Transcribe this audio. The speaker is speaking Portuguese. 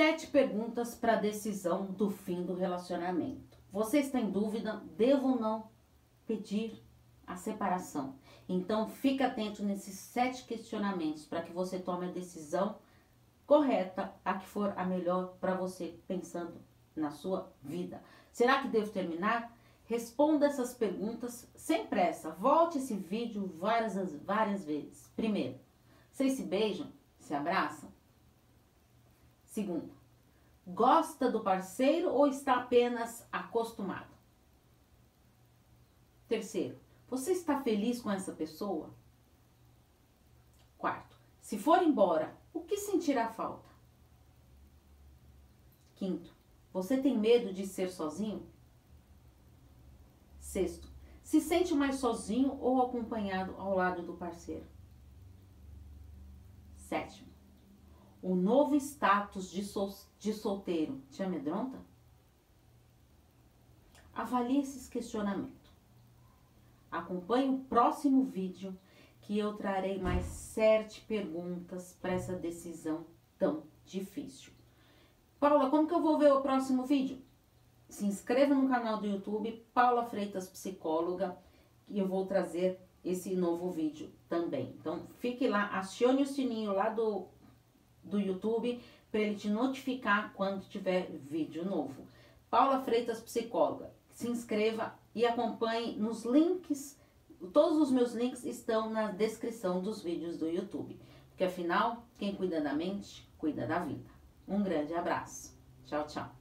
Sete perguntas para decisão do fim do relacionamento. Você está em dúvida? Devo ou não pedir a separação? Então, fique atento nesses sete questionamentos para que você tome a decisão correta, a que for a melhor para você, pensando na sua vida. Será que devo terminar? Responda essas perguntas sem pressa. Volte esse vídeo várias, várias vezes. Primeiro, vocês se beijam? Se abraçam? Segundo, gosta do parceiro ou está apenas acostumado? Terceiro, você está feliz com essa pessoa? Quarto, se for embora, o que sentirá falta? Quinto, você tem medo de ser sozinho? Sexto, se sente mais sozinho ou acompanhado ao lado do parceiro? Sétimo, o novo status de, sol, de solteiro te amedronta? Avalie esses questionamentos. Acompanhe o próximo vídeo que eu trarei mais sete perguntas para essa decisão tão difícil. Paula, como que eu vou ver o próximo vídeo? Se inscreva no canal do YouTube Paula Freitas Psicóloga e eu vou trazer esse novo vídeo também. Então, fique lá, acione o sininho lá do do YouTube para ele te notificar quando tiver vídeo novo. Paula Freitas Psicóloga. Se inscreva e acompanhe nos links. Todos os meus links estão na descrição dos vídeos do YouTube. Porque afinal, quem cuida da mente, cuida da vida. Um grande abraço. Tchau, tchau.